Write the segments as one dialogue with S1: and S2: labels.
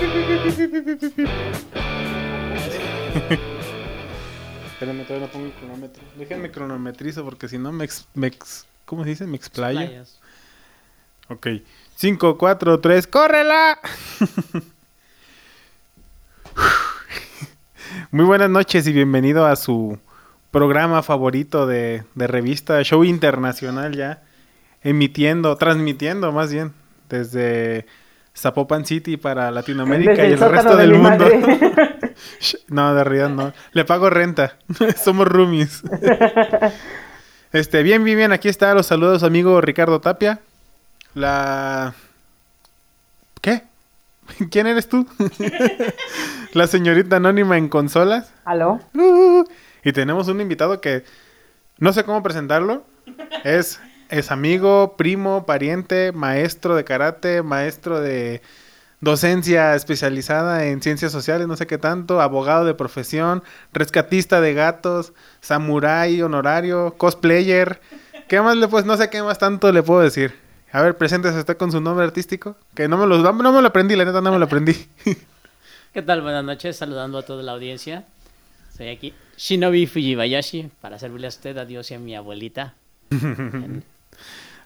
S1: Espérenme, todavía no pongo el cronómetro. Déjenme cronometrizo porque si no me, ex, me ex- ¿Cómo se dice? Me explayo.
S2: Playas.
S1: Ok. 5, 4, 3, ¡córrela! Muy buenas noches y bienvenido a su programa favorito de, de revista, show internacional ya, emitiendo, transmitiendo más bien, desde Zapopan City para Latinoamérica y el resto
S3: de
S1: del mundo. No, de realidad no. Le pago renta. Somos roomies. este, bien, bien, bien. Aquí está. Los saludos, amigo Ricardo Tapia. La. ¿Qué? ¿Quién eres tú? La señorita anónima en consolas.
S3: ¿Aló?
S1: Uh, y tenemos un invitado que no sé cómo presentarlo. Es, es amigo, primo, pariente, maestro de karate, maestro de docencia especializada en ciencias sociales, no sé qué tanto, abogado de profesión, rescatista de gatos, samurái honorario, cosplayer. ¿Qué más le pues no sé qué más tanto le puedo decir? A ver, preséntese usted con su nombre artístico, que no me lo no me lo aprendí, la neta no me lo aprendí.
S2: ¿Qué tal? Buenas noches, saludando a toda la audiencia. Soy aquí Shinobi Fujibayashi para servirle a usted, a Dios y a mi abuelita. En-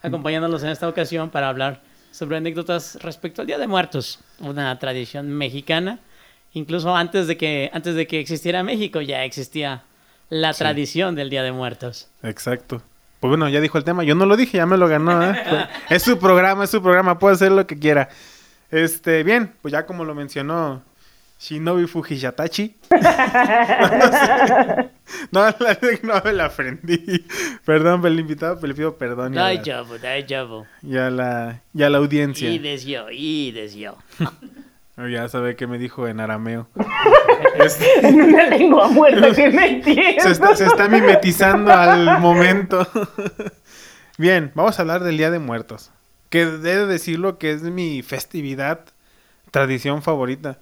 S2: acompañándolos en esta ocasión para hablar sobre anécdotas respecto al Día de Muertos, una tradición mexicana. Incluso antes de que, antes de que existiera México ya existía la
S1: Sí.
S2: tradición del Día de Muertos.
S1: Exacto. Pues bueno, ya dijo el tema. Yo no lo dije, ya me lo ganó. ¿eh? Pues, es su programa, es su programa, puede hacer lo que quiera. Este, bien, pues ya como lo mencionó Shinobi Fujiyatachi. no, la, no me la aprendí. Perdón, pero el invitado, pero le pido perdón. Y a, la,
S2: Daijoubu, daijoubu.
S1: y a la, y a la audiencia.
S2: Y desyo, y desyo.
S1: Ya sabe qué me dijo en arameo.
S3: En una lengua muerta que me entiendo.
S1: se, está, se está mimetizando al momento. Bien, vamos a hablar del Día de Muertos. Que debo decirlo que es mi festividad, tradición favorita.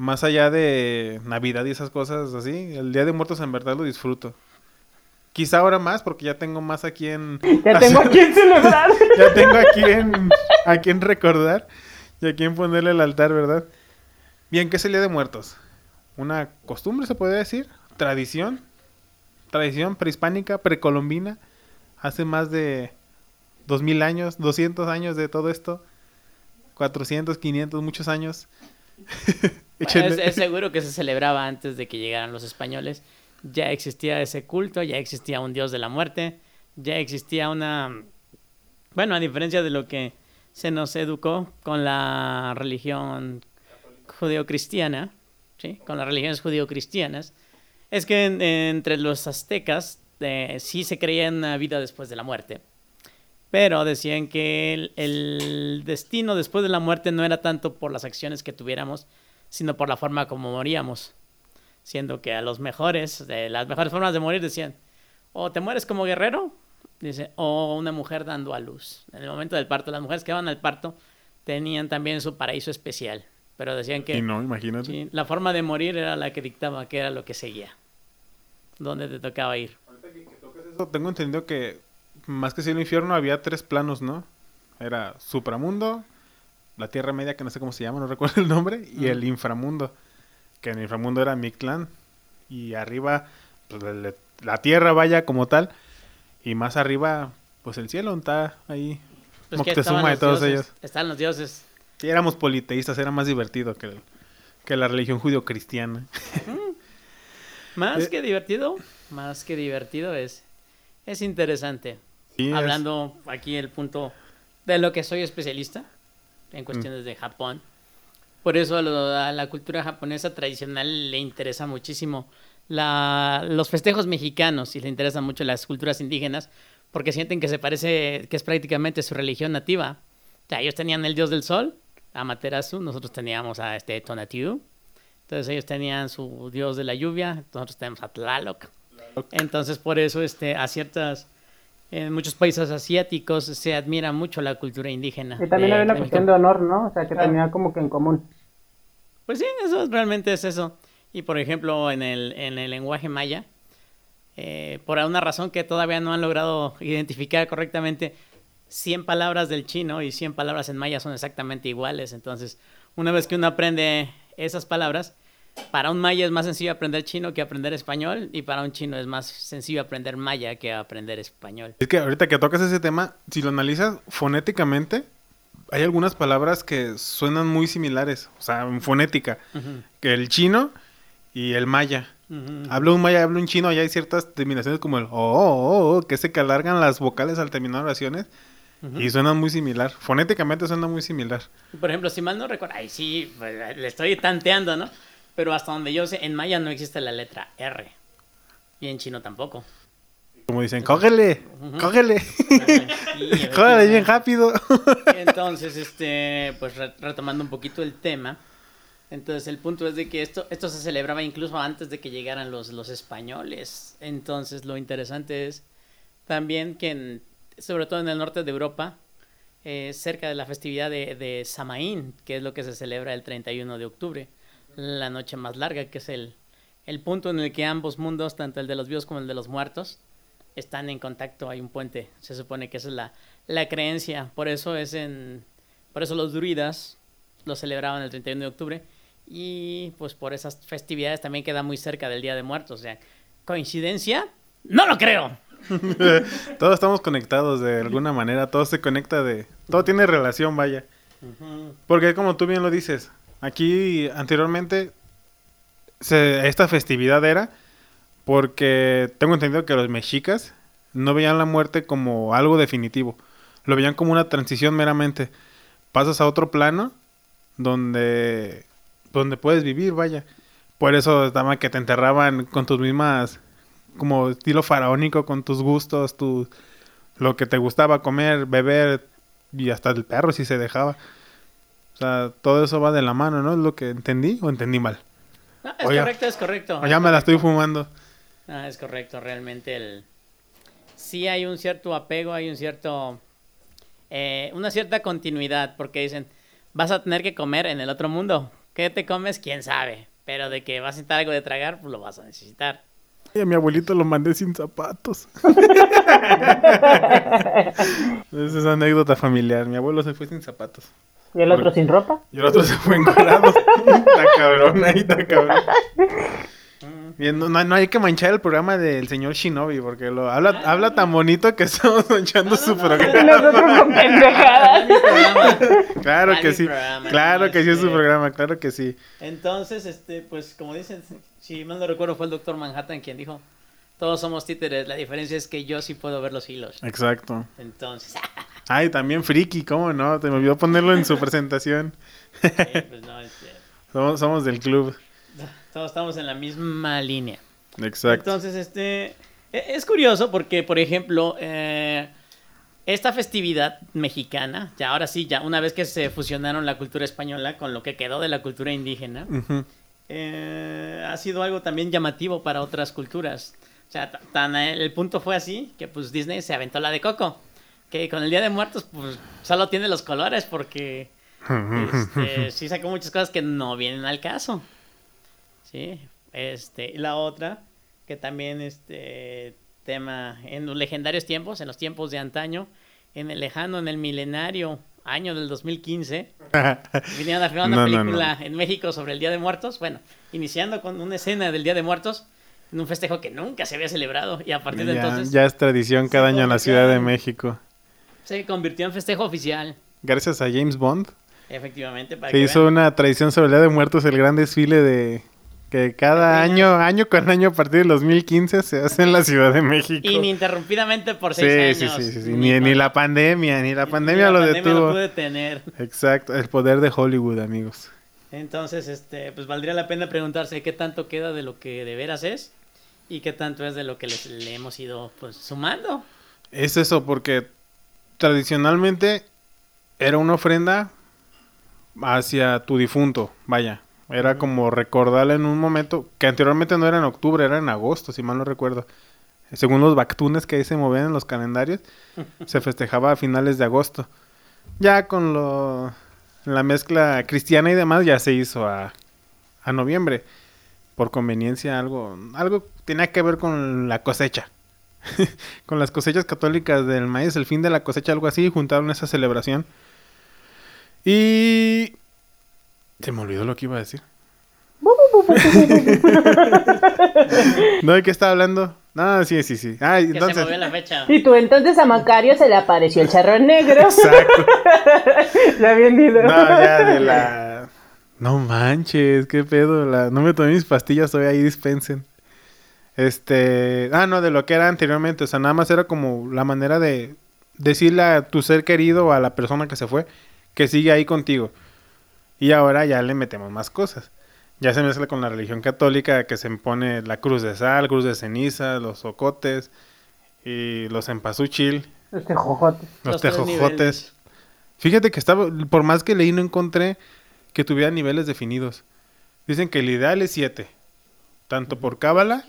S1: Más allá de Navidad y esas cosas así, el Día de Muertos en verdad lo disfruto. Quizá ahora más porque ya tengo más a quien...
S3: Ya tengo a quien celebrar.
S1: ya tengo a quien, a quien recordar y a quien ponerle el altar, ¿verdad? Bien, ¿qué es el Día de Muertos? Una costumbre, se puede decir, tradición, tradición prehispánica, precolombina, hace más de 2000 años, 200 años de todo esto, 400, 500, muchos años.
S2: Es, seguro que se celebraba antes de que llegaran los españoles. Ya existía ese culto, ya existía un dios de la muerte, ya existía una... Bueno, a diferencia de lo que se nos educó con la religión judeocristiana, ¿sí? con las religiones judeocristianas, es que en- entre los aztecas eh, sí se creía en una vida después de la muerte. Pero decían que el, el destino después de la muerte no era tanto por las acciones que tuviéramos, sino por la forma como moríamos. Siendo que a los mejores, de las mejores formas de morir decían, o te mueres como guerrero, dice, o una mujer dando a luz. En el momento del parto, las mujeres que iban al parto tenían también su paraíso especial. Pero decían que
S1: Y no, imagínate.
S2: sí, la forma de morir era la que dictaba que era lo que seguía. Dónde te tocaba ir.
S1: Eso, Tengo entendido que más que cielo e infierno había tres planos, ¿no? Era supramundo, la Tierra Media, que no sé cómo se llama, no recuerdo el nombre, y el inframundo, que en el inframundo era Mictlán, y arriba, pues, la Tierra vaya como tal, y más arriba, pues el cielo está ahí,
S2: Pues que
S1: Moctezuma de todos
S2: dioses,
S1: ellos.
S2: Estaban los dioses.
S1: Sí, éramos politeístas, era más divertido que, el- que la religión judío-cristiana.
S2: Más
S1: Eh.
S2: que divertido, más que divertido es, es interesante.
S1: Sí, es-
S2: Hablando aquí el punto de lo que soy especialista
S1: Mm.
S2: en cuestiones de Japón. Por eso a, lo- a la cultura japonesa tradicional le interesa muchísimo la, los festejos mexicanos y le interesan mucho las culturas indígenas porque sienten que se parece, que es prácticamente su religión nativa. O sea, ellos tenían el dios del sol, Amaterasu, nosotros teníamos a este Tonatiuh. Entonces ellos tenían su dios de la lluvia, nosotros tenemos a Tlaloc. Entonces por eso este, a ciertas, en muchos países asiáticos se admira mucho la cultura indígena.
S3: Y también
S2: de-
S3: había una cuestión de honor, ¿no? O sea, que
S1: Ah.
S3: tenía como que en común.
S2: Pues sí, eso realmente es eso. Y por ejemplo, en el, en el lenguaje maya, eh, por una razón que todavía no han logrado identificar correctamente, 100 palabras del chino y 100 palabras en maya son exactamente iguales. Entonces, una vez que uno aprende esas palabras, para un maya es más sencillo aprender chino que aprender español y para un chino es más sencillo aprender maya que aprender español.
S1: Es que ahorita que tocas ese tema, si lo analizas fonéticamente, hay algunas palabras que suenan muy similares, o sea, en fonética,
S2: Ujú,
S1: que el chino y el maya.
S2: ujú.
S1: Hablo un maya, hablo un chino, y hay ciertas terminaciones como el oh, oh, oh, que se que alargan las vocales al terminar oraciones
S2: Ujú.
S1: y suenan muy similar. Fonéticamente suena muy similar.
S2: Por ejemplo, si mal no recuerdo, ay, sí, pues, le estoy tanteando, ¿no? Pero hasta donde yo sé, en maya no existe la letra R. Y en chino tampoco.
S1: Como dicen, cógele, cógele, cógele bien rápido.
S2: Entonces, este, pues re- retomando un poquito el tema. Entonces, el punto es de que esto, esto se celebraba incluso antes de que llegaran los, los españoles. Entonces, lo interesante es también que, en- sobre todo en el norte de Europa, eh, cerca de la festividad de, de Samaín, que es lo que se celebra el 31 de octubre, la noche más larga, que es el, el punto en el que ambos mundos, tanto el de los vivos como el de los muertos, están en contacto, hay un puente. Se supone que esa es la, la creencia. Por eso es en. Por eso los druidas lo celebraban el 31 de octubre. Y pues por esas festividades también queda muy cerca del Día de Muertos. O sea, ¿coincidencia? ¡No lo creo!
S1: Todos estamos conectados de alguna manera, todo se conecta de... Todo tiene relación, vaya. Porque como tú bien lo dices, aquí anteriormente se- esta festividad era porque tengo entendido que los mexicas no veían la muerte como algo definitivo, lo veían como una transición meramente. Pasas a otro plano donde donde puedes vivir, vaya. Por eso estaba que te enterraban con tus mismas como estilo faraónico con tus gustos, tu lo que te gustaba comer, beber y hasta el perro si se dejaba. O sea, todo eso va de la mano, ¿no? Es lo que entendí o entendí mal.
S2: No, es correcto, es correcto.
S1: O ya me la estoy fumando.
S2: Ah, es correcto, realmente el... Sí hay un cierto apego, hay un cierto... eh, una cierta continuidad, porque dicen, vas a tener que comer en el otro mundo. ¿Qué te comes? ¿Quién sabe? Pero de que vas a necesitar algo de tragar, pues lo vas a necesitar.
S1: Y a mi abuelito lo mandé sin zapatos. Esa es anécdota familiar. Mi abuelo se fue sin zapatos.
S3: ¿Y el otro sin ropa?
S1: Y el otro se fue encuadrado. está cabrón, ahí está cabrón. Bien, no, no hay que manchar el programa del señor Shinobi porque lo habla, habla tan bonito que estamos manchando su
S3: Y
S1: programa.
S3: nosotros con pendejadas.
S2: Mi programa.
S1: Claro que sí. Claro
S2: no,
S1: que sí es su programa, claro que sí.
S2: Entonces, este, pues como dicen, si mal no recuerdo fue el doctor Manhattan quien dijo, todos somos títeres, la diferencia es que yo sí puedo ver los hilos.
S1: Exacto.
S2: Entonces,
S1: Ay, también friki, ¿cómo no? Te me olvidó ponerlo en su presentación.
S2: eh, pues no, este,
S1: Somos, somos del club.
S2: Todos estamos en la misma línea.
S1: Exacto.
S2: Entonces, este, e- es curioso porque, por ejemplo, eh, esta festividad mexicana, ya ahora sí, ya una vez que se fusionaron la cultura española con lo que quedó de la cultura indígena, eh, ha sido algo también llamativo para otras culturas. O sea, ta- tan, eh, el punto fue así que pues Disney se aventó la de Coco. Que con el Día de Muertos pues solo tiene los colores porque este, sí sacó muchas cosas que no vienen al caso. Sí, este, y la otra que también este tema en los legendarios tiempos, en los tiempos de antaño, en el lejano, en el milenario año del 2015, vinieron a filmar una
S1: No, no, no.
S2: película en México sobre el Día de Muertos. Bueno, iniciando con una escena del Día de Muertos en un festejo que nunca se había celebrado y a partir de
S1: ya,
S2: entonces
S1: ya es tradición cada año en la Ciudad de México.
S2: se convirtió en festejo oficial.
S1: Gracias a James Bond
S2: Efectivamente, para
S1: se
S2: que
S1: hizo
S2: vean.
S1: una tradición sobre el Día de Muertos, el gran desfile de que cada año, año con año a partir del 2015 se hace en la Ciudad de México.
S2: ininterrumpidamente por seis
S1: sí,
S2: años.
S1: sí, sí, sí. Ni, ni la pandemia, ni la
S2: ni
S1: pandemia
S2: la
S1: lo
S2: pandemia
S1: detuvo.
S2: pude tener.
S1: Exacto, el poder de Hollywood, amigos.
S2: Entonces, este, pues valdría la pena preguntarse qué tanto queda de lo que de veras es y qué tanto es de lo que les- le hemos ido pues sumando.
S1: Es eso, porque tradicionalmente era una ofrenda hacia tu difunto, vaya. Era como recordarle en un momento que anteriormente no era en octubre, era en agosto, si mal no recuerdo. Según los bactunes que ahí se movían en los calendarios, se festejaba a finales de agosto. Ya con lo, la mezcla cristiana y demás ya se hizo a, a noviembre. Por conveniencia algo, algo tenía que ver con la cosecha. con las cosechas católicas del maíz, el fin de la cosecha, algo así, juntaron esa celebración. Y... Se me olvidó lo que iba a decir. no, ¿de qué estaba hablando? No, sí, sí, sí. Ah,
S2: Que se
S1: entonces...
S2: movió la fecha.
S3: Y tú entonces a Macario se le apareció el charrón negro.
S1: Exacto.
S3: Ya bien dicho.
S1: No, ya de la... No manches, qué pedo. La... No me tomé mis pastillas, todavía ahí dispensen. Este... Ah, no, de lo que era anteriormente. O sea, nada más era como la manera de decirle a tu ser querido o a la persona que se fue que sigue ahí contigo. Y ahora ya le metemos más cosas. Ya se mezcla con la religión católica que se pone la cruz de sal, cruz de ceniza, los socotes y los empasuchil,
S3: Este jojote.
S1: los, tejojotes. Fíjate que estaba, por más que leí, no encontré que tuviera niveles definidos. Dicen que el ideal es 7. Tanto por cábala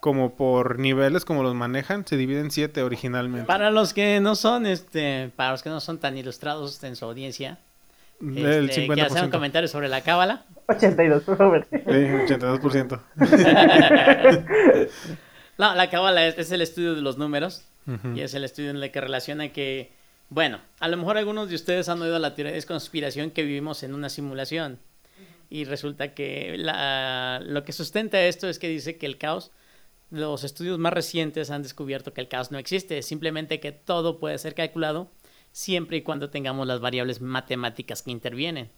S1: como por niveles como los manejan, se dividen 7 originalmente.
S2: Para los que no son, este, para los que no son tan ilustrados en su audiencia,
S1: el
S2: este, que hacen un
S1: 50%.
S2: comentario sobre la cábala.
S3: 82, por favor.
S1: Sí, 82%.
S2: No, la cábala es, es el estudio de los números y es el estudio en el que relaciona que, bueno, a lo mejor algunos de ustedes han oído la teoría de conspiración que vivimos en una simulación. Y resulta que la- lo que sustenta esto es que dice que el caos, los estudios más recientes han descubierto que el caos no existe, simplemente que todo puede ser calculado siempre y cuando tengamos las variables matemáticas que intervienen.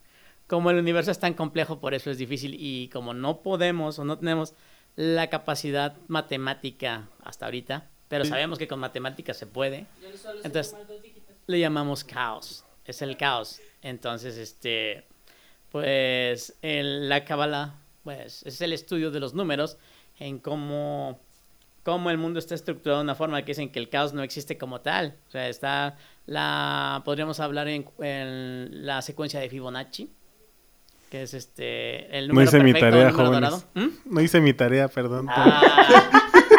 S2: Como el universo es tan complejo, por eso es difícil y como no podemos o no tenemos la capacidad matemática hasta ahorita, pero sabemos que con matemáticas se puede, entonces le llamamos caos, es el caos. Entonces, este, pues el- la cábala, pues es el estudio de los números en cómo, cómo el mundo está estructurado de una forma que dicen que el caos no existe como tal. O sea, está la, podríamos hablar en, en la secuencia de Fibonacci, que es este, el
S1: No
S2: número
S1: hice mi tarea, jóvenes.
S2: ¿Mm?
S1: No hice mi tarea, perdón.
S2: Ah,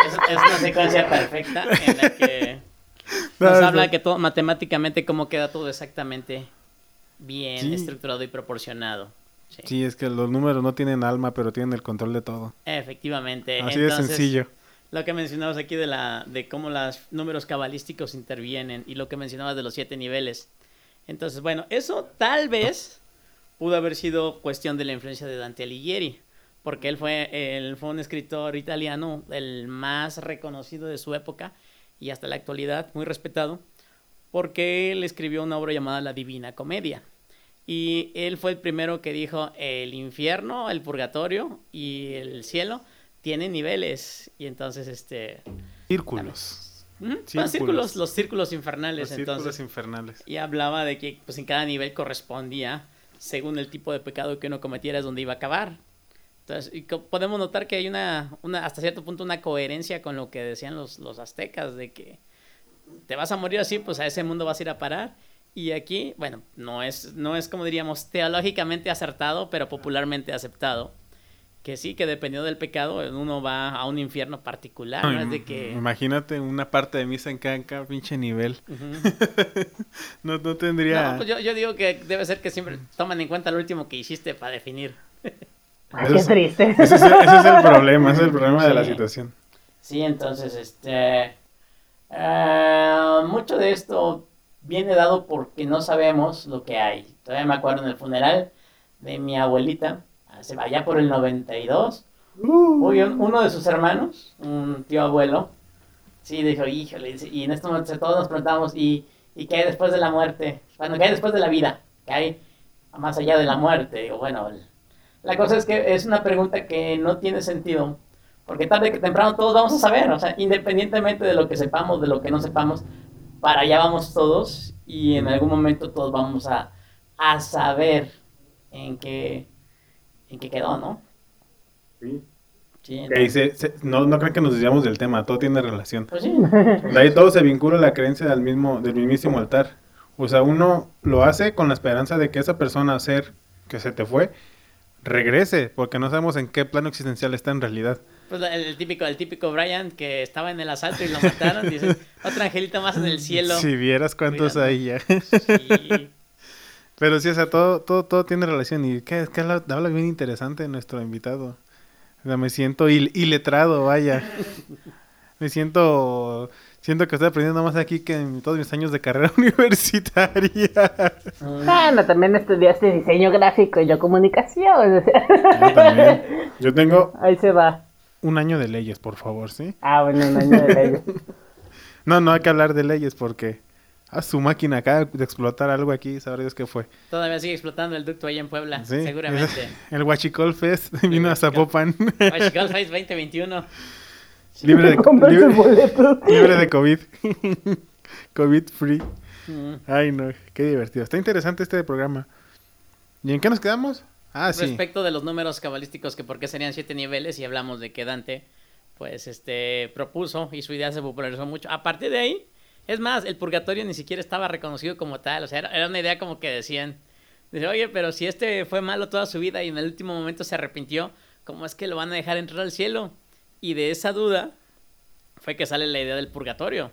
S2: es, es una secuencia perfecta en la que
S1: No,
S2: nos
S1: no.
S2: habla que todo matemáticamente cómo queda todo exactamente bien
S1: Sí.
S2: estructurado y proporcionado. Sí,
S1: Sí, es que los números no tienen alma, pero tienen el control de todo.
S2: Efectivamente.
S1: Así de sencillo.
S2: Lo que mencionabas aquí de la de cómo los números cabalísticos intervienen y lo que mencionabas de los siete niveles. Entonces, bueno, eso tal vez pudo haber sido cuestión de la influencia de Dante Alighieri, porque él fue, él fue un escritor italiano, el más reconocido de su época y hasta la actualidad muy respetado, porque él escribió una obra llamada La Divina Comedia. Y él fue el primero que dijo, el infierno, el purgatorio y el cielo tienen niveles. Y entonces, este...
S1: Círculos. Círculos.
S2: Los círculos, los círculos infernales.
S1: Los círculos
S2: entonces,
S1: infernales.
S2: y hablaba de que pues en cada nivel correspondía, según el tipo de pecado que uno cometiera, es donde iba a acabar. Entonces, y podemos notar que hay una, una, hasta cierto punto, una coherencia con lo que decían los, los aztecas, de que te vas a morir así, pues a ese mundo vas a ir a parar. Y aquí, bueno, no es, no es como diríamos teológicamente acertado, pero popularmente aceptado. Que sí, que dependiendo del pecado, uno va a un infierno particular, ¿no? Es de que...
S1: Imagínate una parte de misa en cada, pinche nivel. No, no tendría.
S2: No, pues yo, yo digo que debe ser que siempre toman en cuenta lo último que hiciste para definir.
S3: Qué
S1: es-
S3: triste.
S1: ese, es el, ese es el problema, ese es el problema de la situación.
S2: Sí, entonces, este... eh, mucho de esto viene dado porque no sabemos lo que hay. Todavía me acuerdo en el funeral de mi abuelita, allá por el 92. Uy, un- uno de sus hermanos, un tío abuelo, sí dijo, híjole, y en este momento todos nos preguntamos, ¿y, ¿y qué hay después de la muerte? Bueno, ¿qué hay después de la vida? ¿Qué hay más allá de la muerte? Digo, bueno, la cosa es que es una pregunta que no tiene sentido, porque tarde que temprano todos vamos a saber, o sea, independientemente de lo que sepamos, de lo que no sepamos, para allá vamos todos y en algún momento todos vamos a, a saber en qué, en qué quedó, ¿no? Sí,
S1: se- se- no, no creen que nos desviamos del tema, todo tiene relación.
S2: Pues sí.
S1: De ahí todo se vincula a la creencia del mismo, del mismísimo altar. O sea, uno lo hace con la esperanza de que esa persona, ser que se te fue, regrese, porque no sabemos en qué plano existencial está en realidad.
S2: Pues el, el típico, el típico Brian que estaba en el asalto y lo mataron, dice, otro angelito más en el cielo.
S1: Si vieras cuántos hay ya.
S2: Sí.
S1: Pero sí, o sea, todo, todo, todo tiene relación. Y que, que habla, habla bien interesante nuestro invitado. O sea, me siento il- iletrado, vaya. Me siento... Siento que estoy aprendiendo más aquí que en todos mis años de carrera universitaria.
S3: Bueno, también estudiaste diseño gráfico y yo comunicación. o sea.
S1: Yo también. Yo tengo
S3: Ahí se va.
S1: un año de leyes, por favor, ¿sí?
S3: Ah, bueno, un año de leyes.
S1: No, no hay que hablar de leyes porque a su máquina acaba de explotar algo aquí, sabrá Dios qué fue.
S2: Todavía sigue explotando el ducto ahí en Puebla,
S1: Sí,
S2: seguramente.
S1: El Huachicol Fest vino a. Zapopan.
S2: Huachicol Face 2021.
S1: libre, de, libre,
S3: boletos.
S1: libre de COVID. COVID free.
S2: Mm.
S1: Ay, no, qué divertido. Está interesante este programa. ¿Y en qué nos quedamos? Ah, sí.
S2: Respecto de los números cabalísticos, que por qué serían siete niveles, y hablamos de que Dante, pues, este, propuso y su idea se popularizó mucho. A partir de ahí, es más, el purgatorio ni siquiera estaba reconocido como tal, o sea, era, una idea como que decían, dice, oye, pero si este fue malo toda su vida y en el último momento se arrepintió, ¿cómo es que lo van a dejar entrar al cielo? Y de esa duda fue que sale la idea del purgatorio.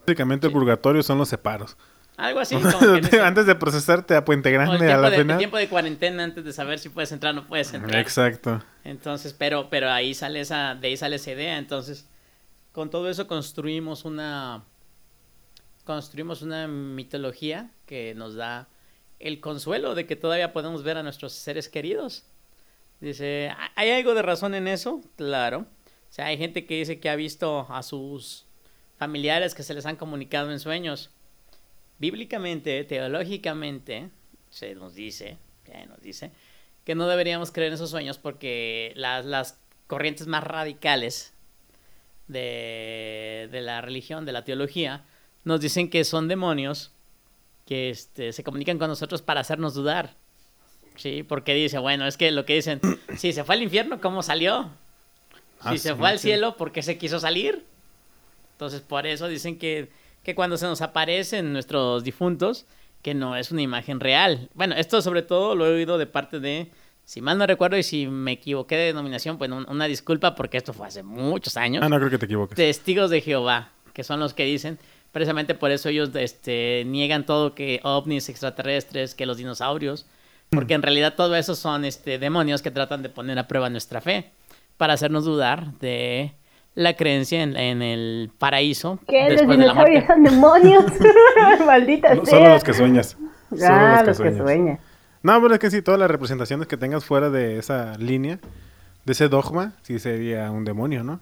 S1: Básicamente el purgatorio son los separos.
S2: Algo así, como que
S1: Antes de procesarte a Puente Grande a la
S2: de, el
S1: final.
S2: tiempo de cuarentena antes de saber si puedes entrar o no puedes entrar.
S1: Exacto.
S2: Entonces, pero, pero ahí sale esa, de ahí sale esa idea. Entonces, con todo eso construimos una, construimos una mitología que nos da el consuelo de que todavía podemos ver a nuestros seres queridos. Dice, "¿Ha- ¿hay algo de razón en eso? Claro. O sea, hay gente que dice que ha visto a sus familiares que se les han comunicado en sueños. Bíblicamente, teológicamente, se nos dice, ya nos dice, que no deberíamos creer en esos sueños porque las, las corrientes más radicales de, de la religión, de la teología, nos dicen que son demonios que este, se comunican con nosotros para hacernos dudar. Sí, porque dice, bueno, es que lo que dicen, si se fue al infierno, ¿cómo salió? Si
S1: Ah,
S2: se
S1: sí,
S2: fue al cielo, ¿por qué se quiso salir? Entonces, por eso dicen que, que cuando se nos aparecen nuestros difuntos, que no es una imagen real. Bueno, esto sobre todo lo he oído de parte de, si mal no recuerdo y si me equivoqué de denominación, pues un- una disculpa porque esto fue hace muchos años.
S1: Ah, no creo que te equivoques.
S2: Testigos de Jehová, que son los que dicen, precisamente por eso ellos este, niegan todo que ovnis extraterrestres, que los dinosaurios, porque en realidad todo eso son este, demonios que tratan de poner a prueba nuestra fe, para hacernos dudar de la creencia en, en el paraíso
S3: ¿Qué? ¿Los
S2: de
S3: dinosaurios
S2: muerte.
S3: son demonios? Maldita
S1: No,
S3: sea.
S1: Solo los que sueñas.
S3: Ah,
S1: los que sueñas.
S3: sueñan.
S1: No, pero es que sí, todas las representaciones que tengas fuera de esa línea, de ese dogma, sí sería un demonio, ¿no?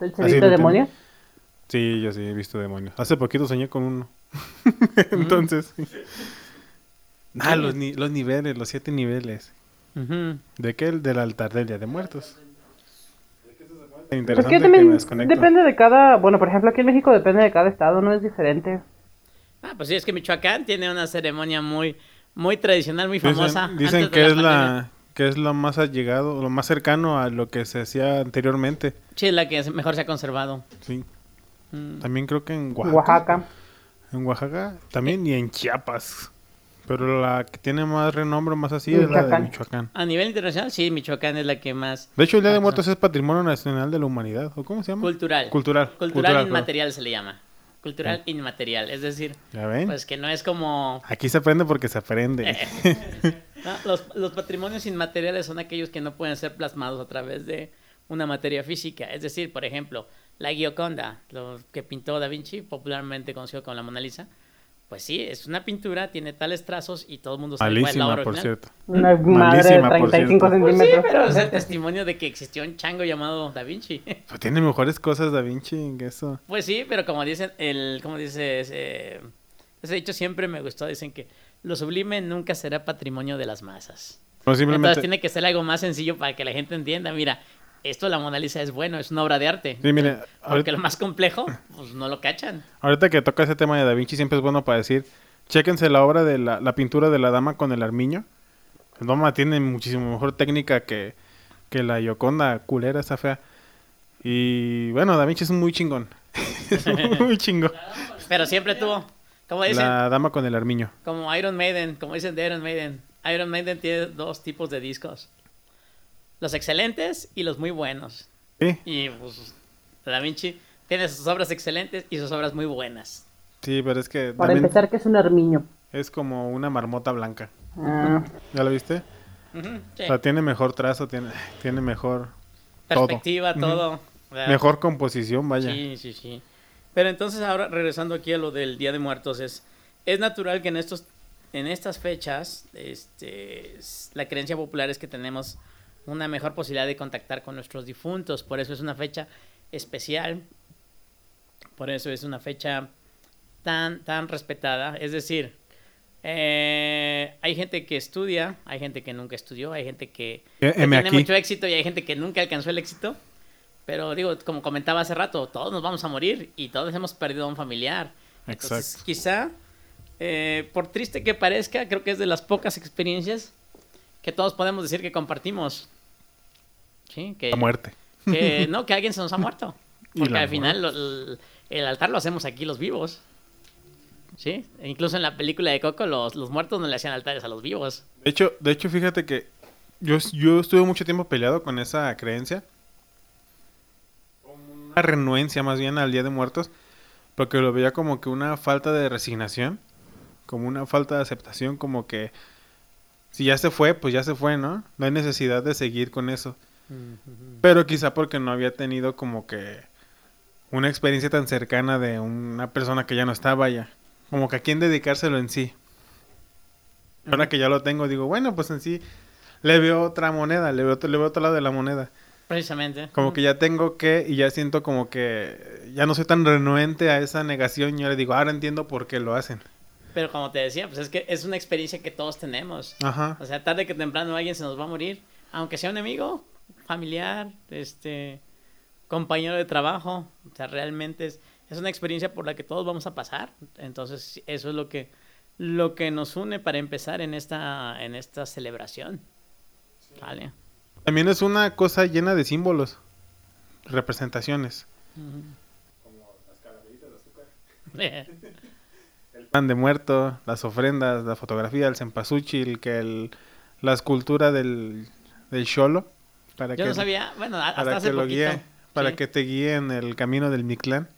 S3: ¿El demonio?
S1: Sí, yo sí he visto demonios. Hace poquito soñé con uno. Entonces. sí. Ah, los, ni- los niveles, los siete niveles.
S2: Ujú.
S1: ¿De qué? El del altar del Día de Muertos. Interesante
S3: que
S1: que
S3: también
S1: me desconecto.
S3: depende de cada, bueno, por ejemplo, aquí en México depende de cada estado, no es diferente.
S2: Ah, pues sí, es que Michoacán tiene una ceremonia muy, muy tradicional, muy famosa.
S1: Dicen, que es
S2: pandemia.
S1: la que es lo más allegado, lo más cercano a lo que se hacía anteriormente.
S2: Sí, es la que mejor se ha conservado.
S1: Sí.
S2: Mm.
S1: También creo que en Oaxaca.
S3: Oaxaca.
S1: En Oaxaca también y en Chiapas. Pero la que tiene más renombre, más así, es la de
S3: Michoacán.
S2: A nivel internacional, sí, Michoacán es la que más
S1: De hecho, el Día de Muertos es Patrimonio Nacional de la Humanidad. ¿O cómo se llama?
S2: cultural.
S1: Cultural.
S2: Cultural, inmaterial se le llama. Cultural inmaterial. Es decir,
S1: ¿Ya ven?
S2: pues que no es como...
S1: Aquí se aprende porque se aprende.
S2: Los, los patrimonios inmateriales son aquellos que no pueden ser plasmados a través de una materia física. Es decir, por ejemplo, la Gioconda, lo que pintó Da Vinci, popularmente conocido como la Mona Lisa. Pues sí, es una pintura, tiene tales trazos y todo el mundo sabe cuál es la
S1: Malísima,
S2: obra
S1: por
S2: original.
S1: cierto.
S3: Una madre de
S1: Malísima, por
S3: 35
S1: cierto.
S2: Pues sí,
S3: centímetros.
S2: pero es el testimonio de que existió un chango llamado Da Vinci.
S1: Pues tiene mejores cosas Da Vinci que eso.
S2: Pues sí, pero como dicen, el, como dice ese, ese dicho siempre me gustó, dicen que lo sublime nunca será patrimonio de las masas.
S1: No,
S2: Entonces
S1: simplemente...
S2: tiene que ser algo más sencillo para que la gente entienda, mira, esto de la Mona Lisa es bueno, es una obra de arte.
S1: Sí, mire,
S2: Porque
S1: ahorita,
S2: lo más complejo, pues no lo cachan.
S1: ahorita que toca ese tema de Da Vinci, siempre es bueno para decir, chéquense la obra de la, la pintura de la dama con el armiño. La dama tiene muchísimo mejor técnica que, que la Gioconda culera, esa fea. Y bueno, Da Vinci es muy chingón. es muy chingón.
S2: Pero siempre tuvo, como dicen,
S1: La dama con el armiño.
S2: como Iron Maiden, como dicen de Iron Maiden. Iron Maiden tiene dos tipos de discos. Los excelentes y los muy buenos.
S1: Sí,
S2: Y pues Da Vinci tiene sus obras excelentes y sus obras muy buenas.
S1: sí, pero es que
S3: Para empezar, que es un armiño.
S1: es como una marmota blanca.
S3: Ah,
S1: ¿Ya lo viste?
S2: Sí.
S1: O sea, tiene mejor trazo, tiene, tiene mejor todo.
S2: Perspectiva, todo. ¿verdad?
S1: Mejor composición, vaya.
S2: Sí, sí, sí. Pero entonces ahora regresando aquí a lo del Día de Muertos es es natural que en estos en estas fechas este la creencia popular es que tenemos una mejor posibilidad de contactar con nuestros difuntos, por eso es una fecha especial. Por eso es una fecha tan tan respetada, es decir, eh, hay gente que estudia, hay gente que nunca estudió, hay gente que
S1: Eh,
S2: que tiene
S1: aquí.
S2: mucho éxito y hay gente que nunca alcanzó el éxito. Pero digo, como comentaba hace rato, todos nos vamos a morir y todos hemos perdido a un familiar. Entonces,
S1: Exacto.
S2: quizá, eh, por triste que parezca, creo que es de las pocas experiencias que todos podemos decir que compartimos. Sí, que,
S1: La muerte.
S2: que no, que alguien se nos ha muerto. Porque al final lo- el, el altar lo hacemos aquí los vivos. Sí, e incluso en la película de Coco los, los muertos no le hacían altares a los vivos.
S1: De hecho, de hecho, fíjate que yo, yo estuve mucho tiempo peleado con esa creencia. Una renuencia más bien al Día de Muertos. Porque lo veía como que una falta de resignación. Como una falta de aceptación. Como que si ya se fue, pues ya se fue, ¿no? No hay necesidad de seguir con eso. Pero quizá porque no había tenido como que una experiencia tan cercana de una persona que ya no estaba ya. Como que a quién dedicárselo en sí. Ahora que ya lo tengo, digo, bueno, pues en sí le veo otra moneda, le veo, le veo otro lado de la moneda.
S2: Precisamente.
S1: Como que ya tengo que, y ya siento como que ya no soy tan renuente a esa negación. Y ahora digo, ahora entiendo por qué lo hacen.
S2: Pero como te decía, pues es que es una experiencia que todos tenemos.
S1: Ajá.
S2: O sea, tarde que temprano alguien se nos va a morir, aunque sea un amigo, familiar, este, compañero de trabajo. O sea, realmente es, es una experiencia por la que todos vamos a pasar. Entonces, eso es lo que, lo que nos une para empezar en esta, en esta celebración. Vale.
S1: También es una cosa llena de símbolos, representaciones. El pan de muerto, las ofrendas, la fotografía, el cempasúchil, que el, la escultura del, del cholo. Para
S2: Yo
S1: que,
S2: no sabía, bueno, hasta
S1: para
S2: hace
S1: que lo
S2: poquito.
S1: guíe, para
S2: sí.
S1: que te guíe en el camino del Mictlán.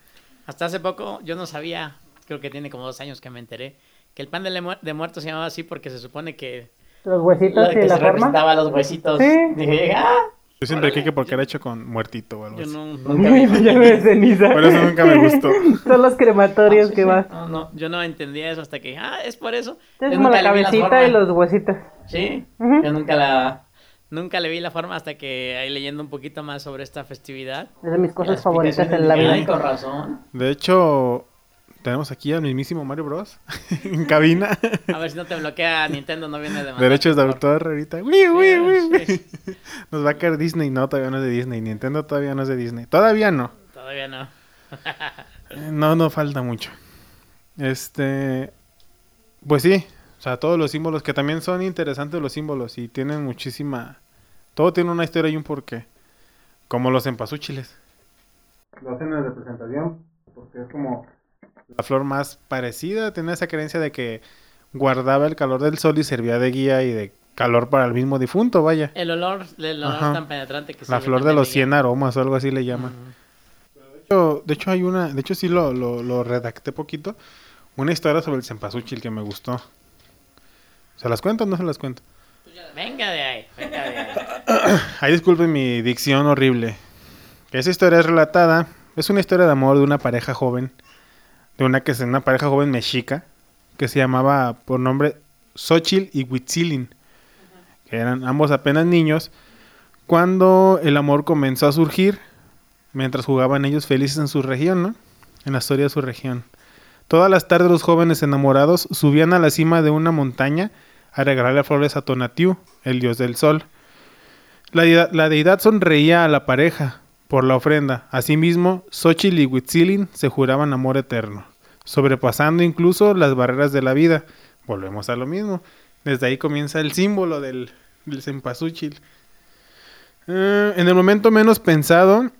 S2: Hasta hace poco yo no sabía, creo que tiene como dos años que me enteré, que el pan de, le- de muerto se llamaba así porque se supone que,
S3: Los huesitos
S2: que
S3: y la
S2: se
S3: forma.
S2: representaba los huesitos.
S3: Sí.
S2: Dije, ah,
S1: Yo siempre creí que porque era hecho con muertito o algo
S2: yo
S1: así.
S2: no, nunca vi.
S3: Ya de ceniza.
S1: Por eso nunca me gustó.
S3: Son los crematorios
S2: Ah, sí,
S3: que
S2: sí.
S3: vas.
S2: No, no, yo no entendía eso hasta que, ah, es por eso.
S3: Es como la
S2: nunca
S3: cabecita y los huesitos.
S2: Sí, yo nunca la, nunca le vi la forma hasta que ahí leyendo un poquito más sobre esta festividad.
S3: Es de mis cosas favoritas en la vida.
S2: Con razón.
S1: De hecho, tenemos aquí al mismísimo Mario Bros. en cabina.
S2: A ver si no te bloquea Nintendo, no viene de
S1: Derechos de autor ahorita. Uy, uy, uy, uy.
S2: Sí,
S1: Nos va a caer Disney. No, todavía no es de Disney. Nintendo todavía no es de Disney. Todavía no.
S2: Todavía no.
S1: Eh, No, no falta mucho. Este. Pues sí. O sea, todos los símbolos que también son interesantes los símbolos y tienen muchísima. Todo tiene una historia y un porqué. Como los empasúchiles. Lo hacen en representación porque es como la flor más parecida. Tenía esa creencia de que guardaba el calor del sol y servía de guía y de calor para el mismo difunto, vaya.
S2: El olor, el olor
S1: Ajá.
S2: tan penetrante que
S1: La flor de los
S2: guía.
S1: 100 aromas o algo así le llaman.
S2: Ujú.
S1: De hecho, de hecho hay una, de hecho sí lo, lo, lo redacté poquito, una historia sobre el cempasúchil que me gustó. ¿Se las cuento o no se las cuento?
S2: Venga de ahí, venga de ahí.
S1: Ahí disculpen mi dicción horrible. Esa historia es relatada, es una historia de amor de una pareja joven, de una que es una pareja joven mexica, que se llamaba por nombre Xochitl y Huitzilin, que eran ambos apenas niños, cuando el amor comenzó a surgir, mientras jugaban ellos felices en su región, ¿no? En la historia de su región. Todas las tardes los jóvenes enamorados subían a la cima de una montaña a regalarle flores a Tonatiuh, el dios del sol. La, deidad- sonreía a la pareja por la ofrenda. Asimismo, Xochitl y Huitzilin se juraban amor eterno, sobrepasando incluso las barreras de la vida. Volvemos a lo mismo. Desde ahí comienza el símbolo del, del. Eh, en el momento menos pensado,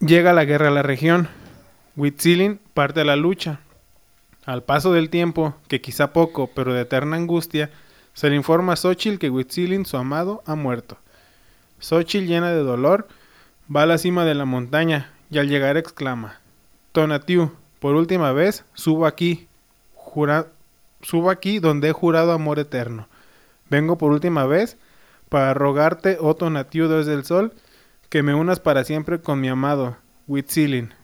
S1: llega la guerra a la región. Huitzilin parte a la lucha. Al paso del tiempo, que quizá poco, pero de eterna angustia, se le informa a Xochitl que Huitzilin, su amado, ha muerto. Xochitl, llena de dolor, va a la cima de la montaña y al llegar exclama: Tonatiuh, por última vez, subo aquí, jura- subo aquí donde he jurado amor eterno. Vengo por última vez para rogarte, oh Tonatiuh, desde el sol, que me unas para siempre con mi amado Huitzilin.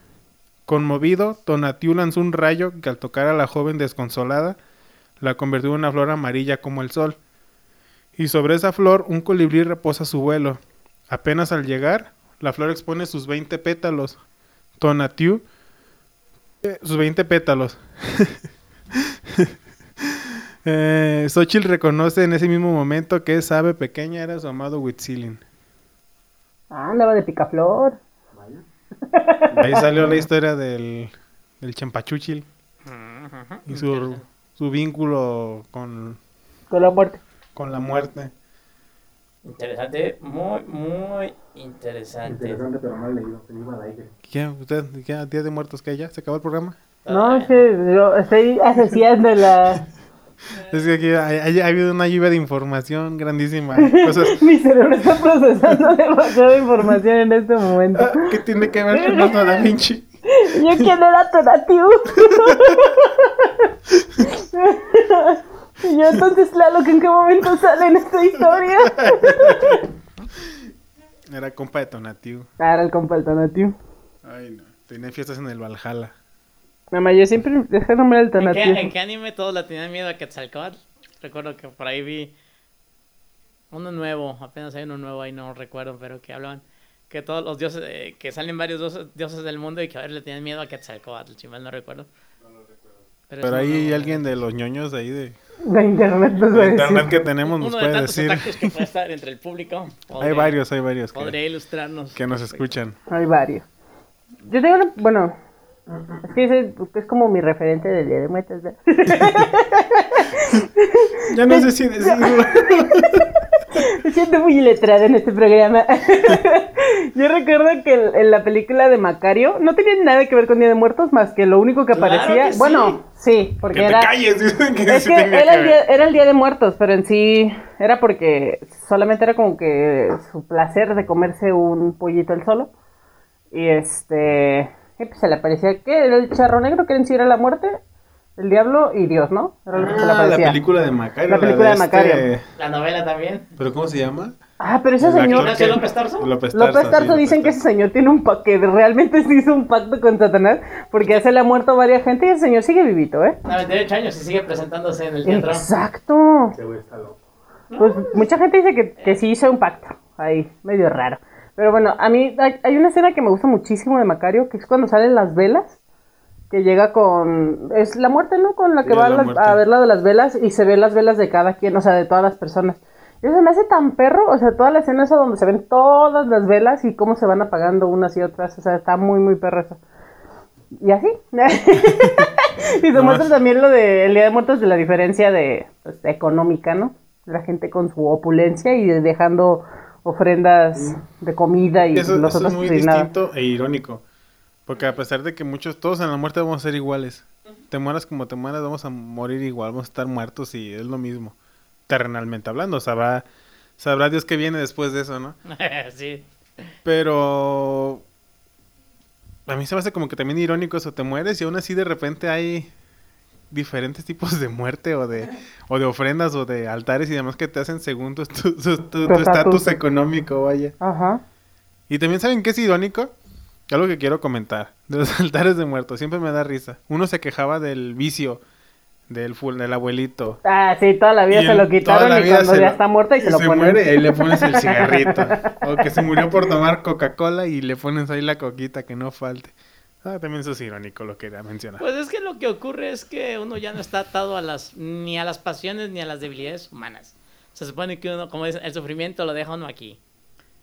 S1: Conmovido, Tonatiuh lanzó un rayo que al tocar a la joven desconsolada, la convirtió en una flor amarilla como el sol. Y sobre esa flor un colibrí reposa su vuelo. Apenas al llegar, la flor expone sus 20 pétalos. Tonatiuh, eh, sus 20 pétalos. eh, Xochitl reconoce en ese mismo momento que esa ave pequeña era su amado Huitzilin.
S3: Ah, andaba de picaflor.
S1: Ahí salió la historia del, del Champachuchil y su, su vínculo con,
S3: Con la muerte.
S1: Con la muerte.
S2: Interesante, muy, muy interesante.
S4: pero no he leído, al aire.
S1: ¿Qué? ¿Usted? ¿Qué? ¿Día de muertos que ya? ¿Se acabó el programa?
S3: No, es que yo estoy asociando la...
S1: Es que aquí ha habido una lluvia de información grandísima. Cosas,
S3: Mi cerebro está procesando demasiada información en este momento.
S1: ¿Qué tiene que ver con Leonardo da Vinci?
S3: ¿Yo quién era Tonatiuh? Y yo entonces, Tlaloc, ¿en qué momento sale en esta historia?
S1: Era compa de Tonatiuh.
S3: Ah, era el compa del Tonatiuh.
S1: Ay, no. Tenía fiestas en el Valhalla.
S3: Mamá, yo siempre dejé nombrar el
S2: ¿En qué,
S3: Tonatiuh.
S2: en qué anime todos le tenían miedo a Quetzalcóatl? Recuerdo que por ahí vi uno nuevo, apenas hay uno nuevo ahí, no recuerdo, pero que hablaban que todos los dioses, eh, que salen varios dioses, dioses del mundo y que a ver le tenían miedo a Quetzalcóatl, si mal no recuerdo. Pero, es
S1: Pero
S2: uno
S1: ahí
S2: nuevo,
S1: alguien de los ñoños de ahí de,
S3: De internet, pues,
S1: de internet
S3: decir.
S1: que tenemos nos
S2: Uno de
S1: puede
S2: tantos
S1: decir.
S2: que puede estar entre el público.
S1: Hay
S2: podría-
S1: varios, hay varios
S2: Podría
S1: que,
S2: ilustrarnos.
S1: que nos escuchan.
S3: Hay varios. Yo tengo una, bueno, es que ese es como mi referente del Día de Muertos. ¿verdad?
S1: Ya no sé si decirlo.
S3: Me siento muy letrada en este programa. Yo recuerdo que el- en la película de Macario no tenía nada que ver con Día de Muertos más que lo único que
S2: Claro
S3: aparecía.
S2: que sí.
S3: Bueno, sí, porque
S1: Que te
S3: era.
S1: calles. dicen que
S3: Es que
S1: tenía
S3: era
S1: que
S3: el, día, era el Día de Muertos, pero en sí era porque solamente era como que su placer de comerse un pollito él solo. Y este. Y pues se le aparecía que era el charro negro, que en sí era la muerte, el diablo y Dios, ¿no? Era lo que se le
S1: Ah, la
S3: aparecía.
S1: película de Macario.
S3: La película de Macario.
S2: La novela también.
S1: ¿Pero cómo se llama?
S3: Ah, pero ese señor.
S2: ¿Ignacio López Tarso?
S1: López
S3: López
S1: Tarso,
S3: Tarso
S1: sí,
S3: dicen que
S1: López
S3: ese señor tiene un pacto, que realmente se hizo un pacto con Satanás, porque ya se le ha muerto a varias gente y el señor sigue vivito, ¿eh?
S2: 98 años y sigue presentándose en el teatro.
S3: Exacto.
S4: Ese güey está loco.
S3: Pues mucha gente dice que, que sí hizo un pacto, ahí, medio raro. Pero bueno, a mí hay, hay una escena que me gusta muchísimo de Macario, que es cuando salen las velas, que llega con... Es la muerte, ¿no? Con la que
S1: Sí,
S3: va
S1: la
S3: a ver la de las velas y se ven las velas de cada quien, o sea, de todas las personas. Eso me hace tan perro, o sea, toda la escena esa donde se ven todas las velas y cómo se van apagando unas y otras, o sea, está muy, muy perro eso. Y así. y se muestra también lo del Día de Muertos de la diferencia de pues, económica, ¿no? La gente con su opulencia y dejando ofrendas de comida y
S1: Eso,
S3: los
S1: eso es muy
S3: nada.
S1: distinto e irónico. Porque a pesar de que muchos, todos en la muerte vamos a ser iguales. Te mueras como te mueras, vamos a morir igual, vamos a estar muertos y es lo mismo. Terrenalmente hablando, sabrá, sabrá Dios que viene después de eso, ¿no?
S2: sí.
S1: Pero a mí se me hace como que también irónico eso, te mueres y aún así de repente hay diferentes tipos de muerte o de, o de ofrendas o de altares y demás que te hacen según tu tu- tu- tu- tu
S3: estatus.
S1: económico, vaya.
S3: Ajá.
S1: Y también saben que es irónico, algo que quiero comentar, de los altares de muertos, siempre me da risa. Uno se quejaba del vicio del, ful- del abuelito.
S3: Ah, sí, toda la vida
S1: Y
S3: se lo
S1: toda
S3: quitaron
S1: la
S3: y
S1: vida
S3: cuando ya
S1: lo-
S3: está muerta y se lo ponen.
S1: muere y ahí le pones el cigarrito. o que se murió por tomar Coca-Cola y le pones ahí la coquita que no falte. Ah, también eso es irónico, lo quería mencionar.
S2: Pues es que lo que ocurre es que uno ya no está atado a las ni a las pasiones ni a las debilidades humanas. Se supone que uno, como dicen, el sufrimiento lo deja uno aquí.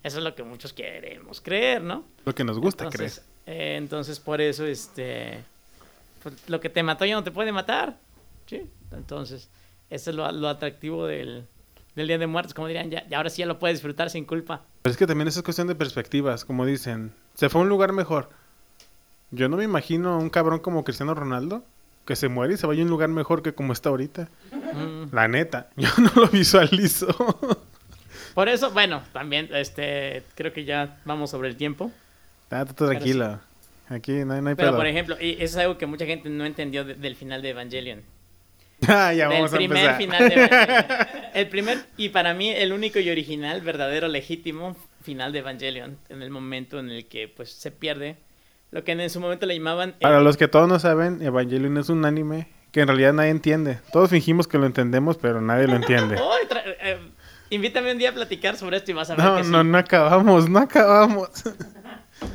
S2: Eso es lo que muchos queremos creer, ¿no?
S1: Lo que nos gusta,
S2: entonces, eh, entonces por eso, este, pues, lo que te mató ya no te puede matar. Sí. Entonces, eso es lo, lo atractivo del, del Día de Muertos, como dirían, ya, ya ahora sí ya lo puedes disfrutar sin culpa.
S1: Pero es que también eso es cuestión de perspectivas, como dicen. Se fue a un lugar mejor. Yo no me imagino a un cabrón como Cristiano Ronaldo que se muere y se vaya a un lugar mejor que como está ahorita.
S2: Mm.
S1: La neta, yo no lo visualizo.
S2: Por eso, bueno, también, este, creo que ya vamos sobre el tiempo.
S1: Ah, tú tranquila. Aquí no, hay- no hay
S2: Pero
S1: pedo.
S2: por ejemplo, y eso es algo que mucha gente no entendió de- del final de Evangelion.
S1: Ah, ya vamos a
S2: primer
S1: empezar.
S2: final de Evangelion. El primer, y para mí, el único y original, verdadero, legítimo final de Evangelion. En el momento en el que pues se pierde lo que en su momento le llamaban...
S1: Para
S2: el-
S1: los que todos no saben, Evangelion es un anime que en realidad nadie entiende. Todos fingimos que lo entendemos, pero nadie lo entiende.
S2: ¡Ay, tra- eh, invítame un día a platicar sobre esto y vas a ver
S1: No,
S2: que sí.
S1: no, no acabamos, no acabamos.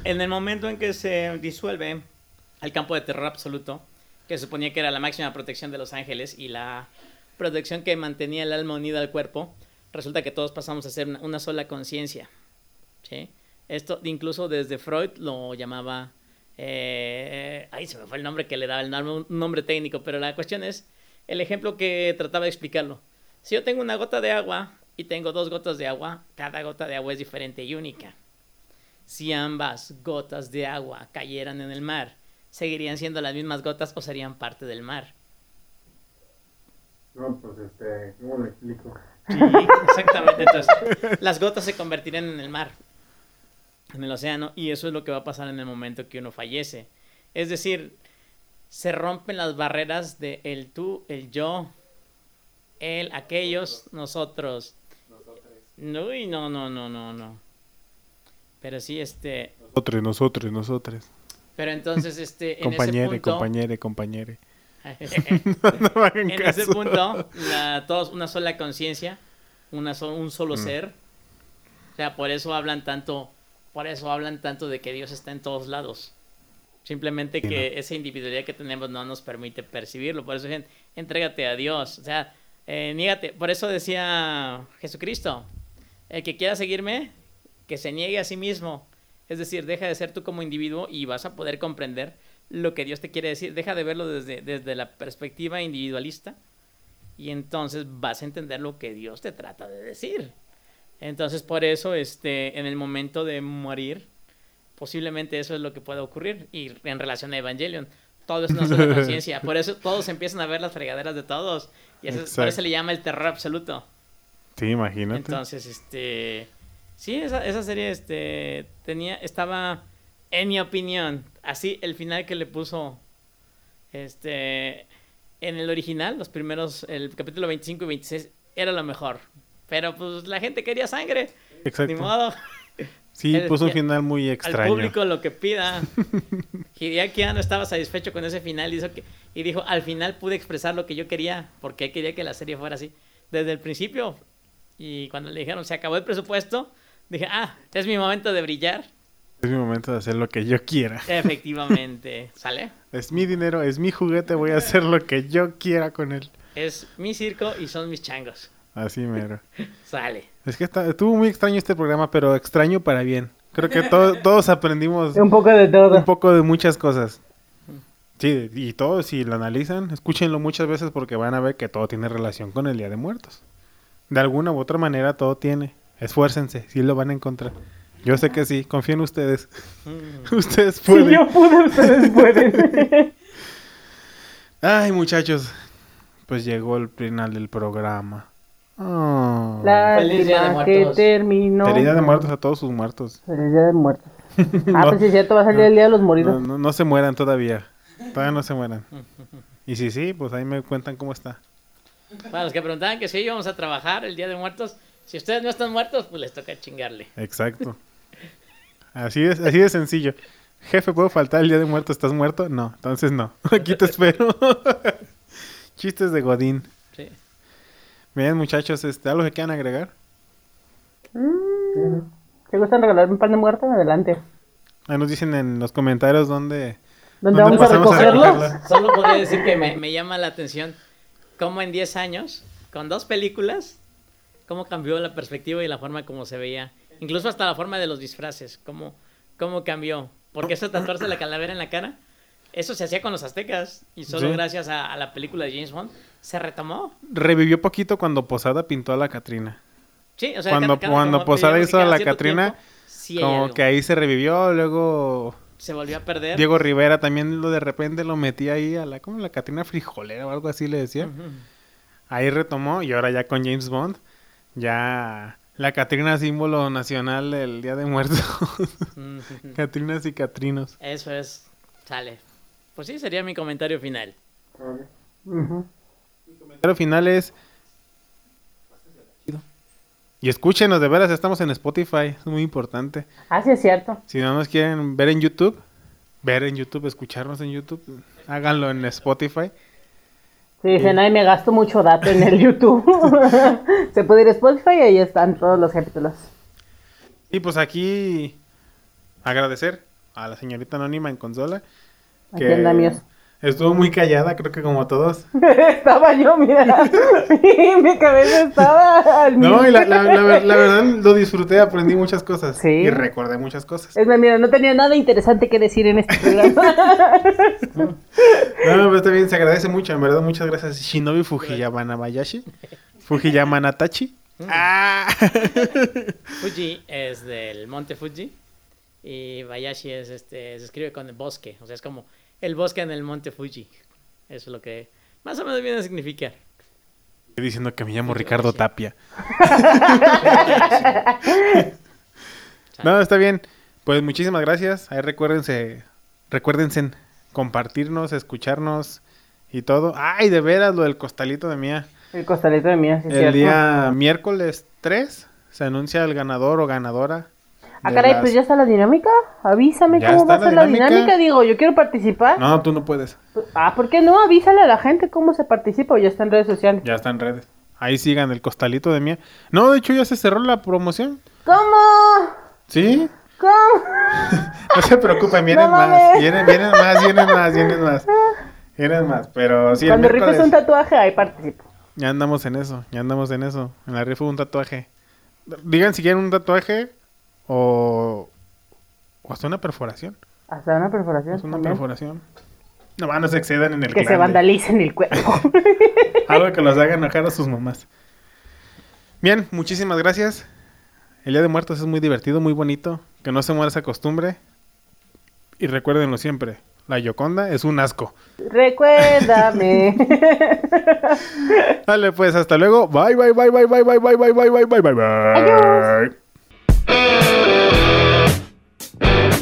S2: En el momento en que se disuelve el campo de terror absoluto, que suponía que era la máxima protección de los ángeles y la protección que mantenía el alma unida al cuerpo, resulta que todos pasamos a ser una, sola conciencia. Esto incluso desde Freud lo llamaba... eh, ay, se me fue el nombre que le daba, el nombre, un nombre técnico, pero la cuestión es el ejemplo que trataba de explicarlo. Si yo tengo una gota de agua y tengo dos gotas de agua, cada gota de agua es diferente y única. Si ambas gotas de agua cayeran en el mar, ¿seguirían siendo las mismas gotas o serían parte del mar?
S4: No, pues este, ¿cómo lo explico?
S2: Sí, exactamente. Entonces, las gotas se convertirían en el mar, en el océano, y eso es lo que va a pasar en el momento que uno fallece. Es decir, se rompen las barreras de el tú, el yo, el, aquellos, nosotros. No, no, no, no, no, no. Pero sí, este,
S1: Nosotros, nosotros, nosotros.
S2: Pero entonces, este, en
S1: Compañere,
S2: ese punto,
S1: compañere, compañere.
S2: en
S1: no me hagan
S2: ese punto, la, todos una sola conciencia, so- un solo
S1: Mm.
S2: ser. O sea, por eso hablan tanto, por eso hablan tanto de que Dios está en todos lados. Simplemente
S1: Sí,
S2: que esa individualidad que tenemos no nos permite percibirlo. Por eso dicen, entrégate a Dios. O sea, eh, niégate. Por eso decía Jesucristo, el que quiera seguirme, que se niegue a sí mismo. Es decir, deja de ser tú como individuo y vas a poder comprender lo que Dios te quiere decir. Deja de verlo desde, desde la perspectiva individualista y entonces vas a entender lo que Dios te trata de decir. Entonces, por eso, este, en el momento de morir, posiblemente eso es lo que pueda ocurrir. Y en relación a Evangelion, todo es una sola conciencia. Por eso todos empiezan a ver las fregaderas de todos. Y eso, es- por eso se le llama el terror absoluto.
S1: Sí, imagínate.
S2: Entonces, este. Sí, esa, esa serie este, tenía, estaba, en mi opinión, así el final que le puso. Este. En el original, los primeros, el capítulo 25 y 26, era lo mejor. Pero pues la gente quería sangre. Ni
S1: Exacto.
S2: modo.
S1: Sí,
S2: El-
S1: puso un final muy
S2: Al
S1: extraño.
S2: público lo que pida. Hideaki no estaba satisfecho con ese final y, hizo que, y dijo, al final pude expresar lo que yo quería, porque quería que la serie fuera así. Desde el principio. Y cuando le dijeron, se acabó el presupuesto, dije, ah, es mi momento de brillar.
S1: Es mi momento de hacer lo que yo quiera.
S2: Efectivamente, ¿sale?
S1: Es mi dinero, es mi juguete, voy a hacer lo que yo quiera con él.
S2: Es mi circo y son mis changos.
S1: Así mero.
S2: Sale.
S1: Es que está, estuvo muy extraño este programa, pero extraño para bien. Creo que to- todos aprendimos
S3: Un poco de todo.
S1: un poco de muchas cosas. Sí, y todos si lo analizan, escúchenlo muchas veces porque van a ver que todo tiene relación con el Día de Muertos. De alguna u otra manera todo tiene. Esfuércense, sí lo van a encontrar. Yo sé que sí, confío en ustedes.
S2: Mm.
S1: ustedes
S3: Si
S1: pueden.
S3: yo pude, ustedes pueden.
S1: Ay, muchachos, pues llegó el final del programa. Oh.
S2: Feliz Día de
S3: que
S2: Muertos.
S3: terminó.
S1: Feliz Día de Muertos a todos sus muertos.
S3: Feliz Día de Muertos. Ah,
S1: No.
S3: pues sí, es cierto, va a salir el Día de los Moridos.
S1: No, no, no se mueran todavía. Todavía no se mueran. Y si sí, pues ahí me cuentan cómo está.
S2: Para los que preguntaban que si íbamos a trabajar el Día de Muertos, si ustedes no están muertos, pues les toca chingarle.
S1: Exacto. Así es, así de sencillo. Jefe, ¿puedo faltar el día de muerto? ¿Estás muerto? No, entonces no. Aquí te espero. Chistes de Godín.
S2: Sí.
S1: Bien, muchachos, este, ¿algo que quieran agregar?
S3: Mm. ¿Te gustan regalarme un pan de muerto? Adelante.
S1: Ahí nos dicen en los comentarios dónde...
S3: ¿Dónde
S1: ¿Dónde
S3: vamos a recogerlos?
S2: Solo podría decir que me, me llama la atención cómo en 10 años, con dos películas, cómo cambió la perspectiva y la forma como se veía. Incluso hasta la forma de los disfraces, cómo, cómo cambió. Porque eso tatuarse la calavera en la cara, eso se hacía con los aztecas. Y solo
S1: Sí.
S2: gracias a, a la película de James Bond se retomó.
S1: Revivió poquito cuando Posada pintó a la Catrina.
S2: Sí, o sea,
S1: Cuando-
S2: cada-
S1: cuando Posada hizo a la Catrina,
S2: sí
S1: Como que ahí se revivió, luego
S2: se volvió a perder.
S1: Diego Rivera también lo de repente lo metía ahí a la, como la Catrina frijolera o algo así le decía. Ahí retomó y ahora ya con James Bond, ya la Catrina símbolo nacional del Día de Muertos.
S2: Ujú.
S1: Catrinas y Catrinos.
S2: Eso es, sale. Pues sí, sería mi comentario final.
S3: Ujú.
S1: Pero final es... Y escúchenos, de veras, estamos en Spotify, es muy importante.
S3: Ah, sí, es cierto.
S1: Si no nos quieren ver en YouTube, ver en YouTube, escucharnos en YouTube, háganlo en Spotify.
S3: Sí, dicen, ay, me gasto mucho dato en el YouTube. Se puede ir a Spotify y ahí están todos los capítulos.
S1: Y pues aquí agradecer a la señorita anónima en consola.
S3: Aquí andamios.
S1: Estuvo muy callada, creo que como todos.
S3: estaba yo, mira. mi cabeza estaba al
S1: No, y la, la- la ver- la verdad lo disfruté, aprendí muchas cosas.
S3: Sí.
S1: Y recordé muchas cosas.
S3: Es más, mira, no tenía nada interesante que decir en este programa.
S1: No, pero está bien, se agradece mucho, en verdad, muchas gracias. Shinobi Fujiyama Namayashi. Fujiyama Natachi. Ah.
S2: Fuji es del monte Fuji y Bayashi es este se escribe con el bosque, o sea, es como el bosque en el monte Fuji. Eso es lo que más o menos viene a significar.
S1: Estoy diciendo que me llamo Ricardo Tapia. No, está bien. Pues muchísimas gracias. Ahí recuérdense, recuérdense compartirnos, escucharnos y todo. Ay, de veras, lo del costalito de mía.
S3: el costalito de mía, sí,
S1: El
S3: cierto.
S1: día miércoles 3 se anuncia el ganador o ganadora.
S3: Ah, caray,
S1: las-
S3: pues ya está la dinámica. Avísame cómo va a ser la
S1: dinámica.
S3: dinámica. Digo, yo quiero participar.
S1: No, tú no puedes.
S3: Ah, ¿por qué no? Avísale a la gente cómo se participa o ya está en redes sociales.
S1: Ya está en redes. Ahí sigan el costalito de mía. No, de hecho ya se cerró la promoción.
S3: ¿Cómo?
S1: ¿Sí?
S3: ¿Cómo?
S1: No se preocupen, vienen
S3: No
S1: más. Vienen, vienen más, vienen más, vienen más. Vienen más, pero sí,
S3: Cuando rifes un tatuaje, ahí participo.
S1: Ya andamos en eso, ya andamos en eso. En la rifa un tatuaje. Digan si quieren un tatuaje o, o hasta una perforación.
S3: Hasta una perforación.
S1: Hasta una
S3: también.
S1: perforación. No, no se excedan en el
S3: Que se vandalicen el cuerpo.
S1: Algo que los haga enojar a sus mamás. Bien, muchísimas gracias. El Día de Muertos es muy divertido, muy bonito. Que no se muera esa costumbre. Y recuérdenlo siempre. La Yoconda es un asco.
S3: Recuérdame.
S1: Dale, pues, hasta luego. Bye, bye, bye, bye, bye, bye, bye, bye, bye, bye, bye, bye, bye.
S3: Adiós. Thank you.